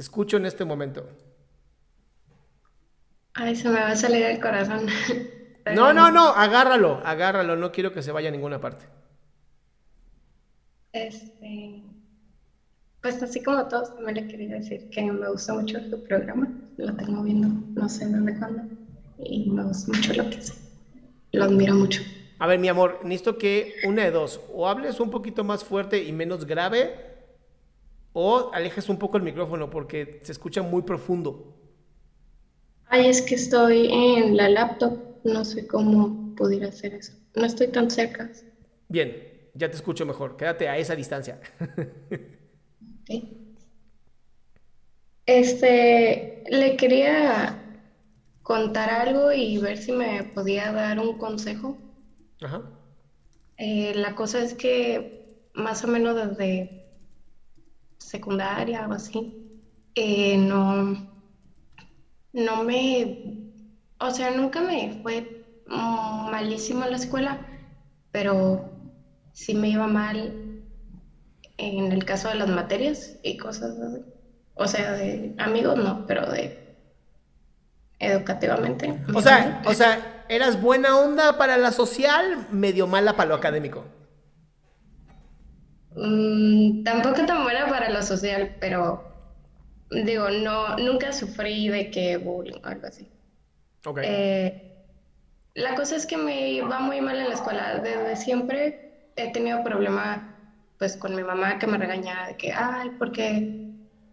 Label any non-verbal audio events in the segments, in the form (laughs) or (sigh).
Te escucho en este momento. Ay, se me va a salir el corazón. (laughs) No, no, no, agárralo, agárralo, no quiero que se vaya a ninguna parte. Este, pues así como todos, también le quería decir que me gusta mucho tu programa. Lo tengo viendo, no sé desde cuándo. Y me gusta mucho lo que hace. Lo admiro mucho. A ver, mi amor, necesito que una de dos, o hables un poquito más fuerte y menos grave, o alejes un poco el micrófono porque se escucha muy profundo. Ay, es que estoy en la laptop. No sé cómo pudiera hacer eso. No estoy tan cerca. Bien, ya te escucho mejor. Quédate a esa distancia. (laughs) Ok. Este, le quería contar algo y ver si me podía dar un consejo. Ajá. Eh, la cosa es que más o menos desde secundaria o así, eh, no, no me, o sea, nunca me fue malísimo en la escuela, pero sí me iba mal en el caso de las materias y cosas así. O sea, de amigos no, pero de educativamente. me O sea, (laughs) o sea, eras buena onda para la social, medio mala para lo académico. Mm, tampoco tan buena para lo social, pero digo, no, nunca sufrí de que bullying o algo así. Ok. Eh, la cosa es que me iba muy mal en la escuela. Desde siempre he tenido problemas pues con mi mamá que me regañaba de que, ay, ¿por qué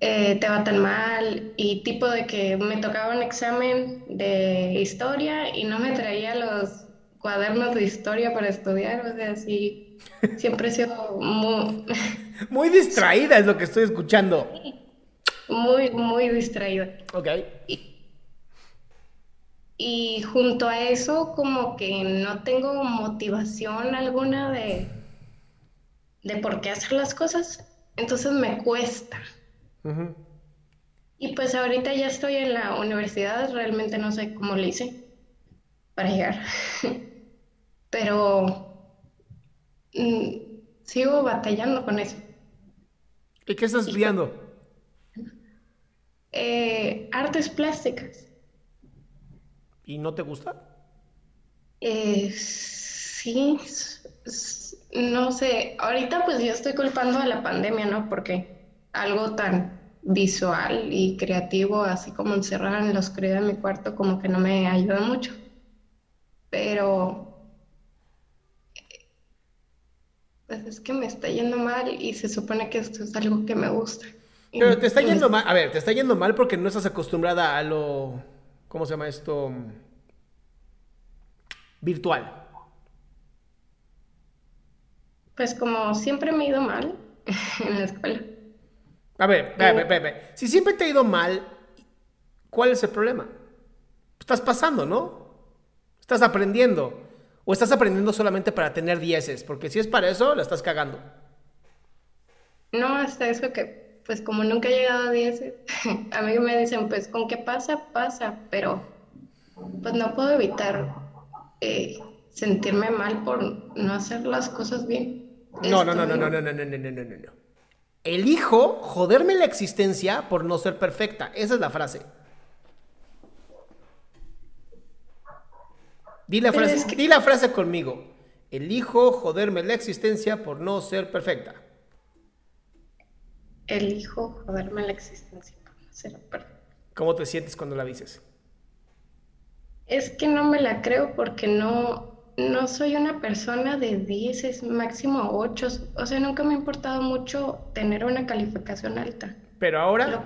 eh, te va tan mal? Y tipo de que me tocaba un examen de historia y no me traía los cuadernos de historia para estudiar. O sea, sí, siempre he sido muy, (laughs) Muy distraída es lo que estoy escuchando. muy, muy distraída. Ok. Y junto a eso, como que no tengo motivación alguna de, de por qué hacer las cosas. Entonces me cuesta. Y pues ahorita ya estoy en la universidad, realmente no sé cómo le hice para llegar. (laughs) Pero sigo batallando con eso. ¿Y qué estás estudiando? Eh, artes plásticas. ¿Y no te gusta? Eh, sí, no sé, ahorita pues yo estoy culpando a la pandemia, ¿no? Porque algo tan visual y creativo, así como encerrada en la oscuridad de mi cuarto, como que no me ayuda mucho. Pero, eh, pues es que me está yendo mal y se supone que esto es algo que me gusta. Pero te está no yendo mal. A ver, te está yendo mal porque no estás acostumbrada a lo. ¿Cómo se llama esto? Virtual. Pues como siempre me he ido mal (laughs) en la escuela. A ver, ve, ve, ve, ve. Si siempre te ha ido mal, ¿cuál es el problema? Estás pasando, ¿no? Estás aprendiendo. O estás aprendiendo solamente para tener dieces. Porque si es para eso, la estás cagando. no, hasta eso que, pues como nunca he llegado a 10, (laughs) a mí me dicen, pues con qué pasa, pasa, pero pues no puedo evitar eh, sentirme mal por no hacer las cosas bien. No, no, no, no, no, no, no, no, no, no, no, no. Elijo joderme la existencia por no ser perfecta. Esa es la frase. Di la, frase, di la frase conmigo. Elijo joderme la existencia por no ser perfecta. Elijo joderme la existencia por no ser perfecta. ¿Cómo te sientes cuando la dices? Es que no me la creo porque no, no soy una persona de 10, es máximo 8. O sea, nunca me ha importado mucho tener una calificación alta. Pero ahora... Lo,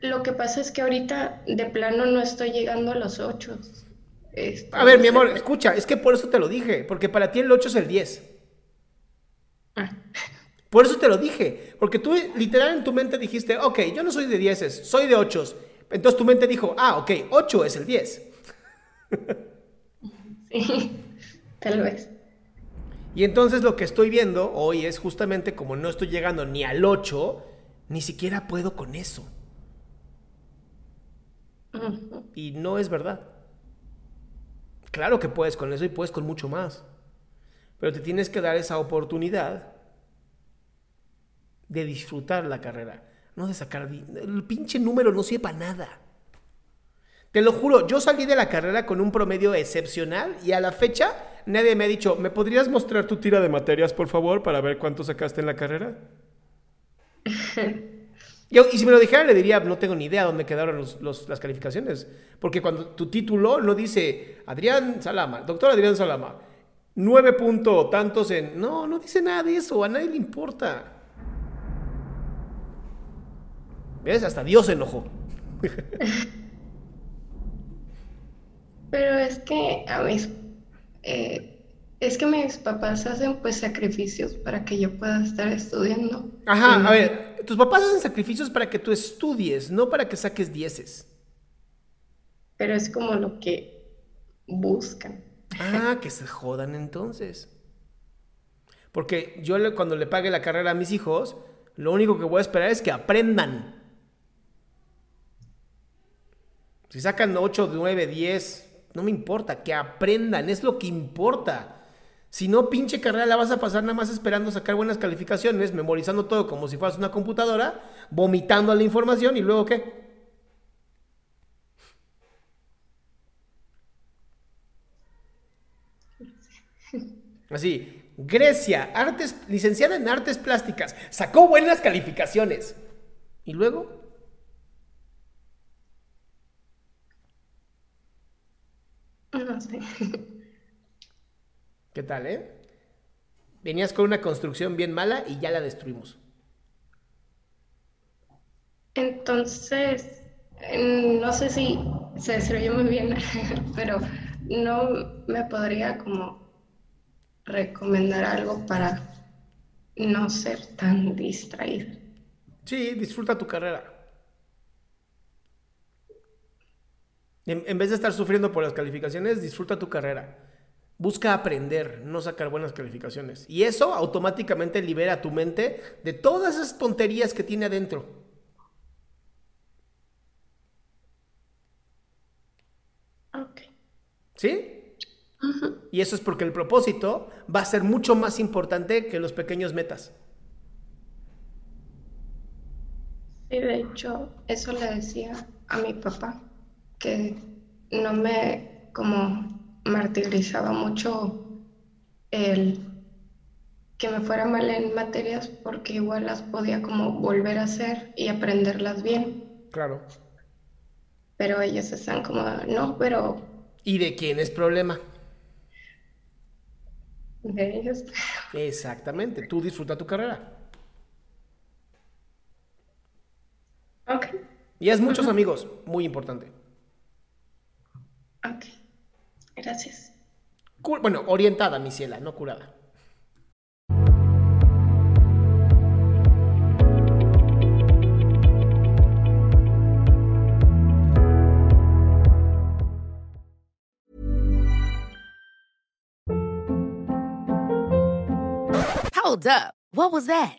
lo que pasa es que ahorita de plano no estoy llegando a los 8. A ver, mi amor, escucha, es que por eso te lo dije, porque para ti el 8 es el 10. Ah. Por eso te lo dije, porque tú literal en tu mente dijiste, ok, yo no soy de 10, soy de 8. Entonces tu mente dijo, ah, ok, 8 es el 10. (laughs) Sí, tal vez. Y entonces lo que estoy viendo hoy es justamente como no estoy llegando ni al 8, ni siquiera puedo con eso. Y no es verdad. Claro que puedes con eso y puedes con mucho más. Pero te tienes que dar esa oportunidad de disfrutar la carrera. No de sacar... El pinche número no sirve para nada. Te lo juro, yo salí de la carrera con un promedio excepcional y a la fecha nadie me ha dicho, ¿me podrías mostrar tu tira de materias, por favor, para ver cuánto sacaste en la carrera? (laughs) Y, si me lo dijera, le diría, no tengo ni idea dónde quedaron las calificaciones. Porque cuando tu título no dice Adrián Salama, doctor Adrián Salama, nueve puntos tantos en... No, no dice nada de eso, a nadie le importa. ¿Ves? Hasta Dios se enojó. (laughs) Pero es que a. Eh, es que mis papás hacen pues sacrificios para que yo pueda estar estudiando. Ajá, a ver, tus papás hacen sacrificios para que tú estudies, no para que saques dieces. Pero es como lo que buscan. Ah, que se jodan entonces. Porque yo cuando le pague la carrera a mis hijos, lo único que voy a esperar es que aprendan. Si sacan 8, 9, 10, no me importa, que aprendan, es lo que importa. Si no, pinche carrera la vas a pasar nada más esperando sacar buenas calificaciones, memorizando todo como si fueras una computadora, vomitando la información y luego qué. Así, Grecia, artes, licenciada en artes plásticas, sacó buenas calificaciones. ¿Y luego? No sé. ¿Qué tal, eh? Venías con una construcción bien mala y ya la destruimos. Entonces, no sé si se destruyó muy bien, (laughs) pero no me podría como recomendar algo para no ser tan distraída. Sí, disfruta tu carrera. En, en, vez de estar sufriendo por las calificaciones, disfruta tu carrera. Busca aprender, no sacar buenas calificaciones. Y eso automáticamente libera tu mente de todas esas tonterías que tiene adentro. Ok. ¿Sí? Y eso es porque el propósito va a ser mucho más importante que los pequeños metas. Sí, de hecho, eso le decía a mi papá, que no me como martirizaba mucho el que me fuera mal en materias porque igual las podía como volver a hacer y aprenderlas bien. Claro. Pero ellos están como, no, pero... ¿Y de quién es problema? De ellos. (laughs) Exactamente, tú disfruta tu carrera. Ok. Y es muchos amigos, muy importante. Ok. Gracias. Bueno, orientada, mi ciela, no curada. Hold up. What was that?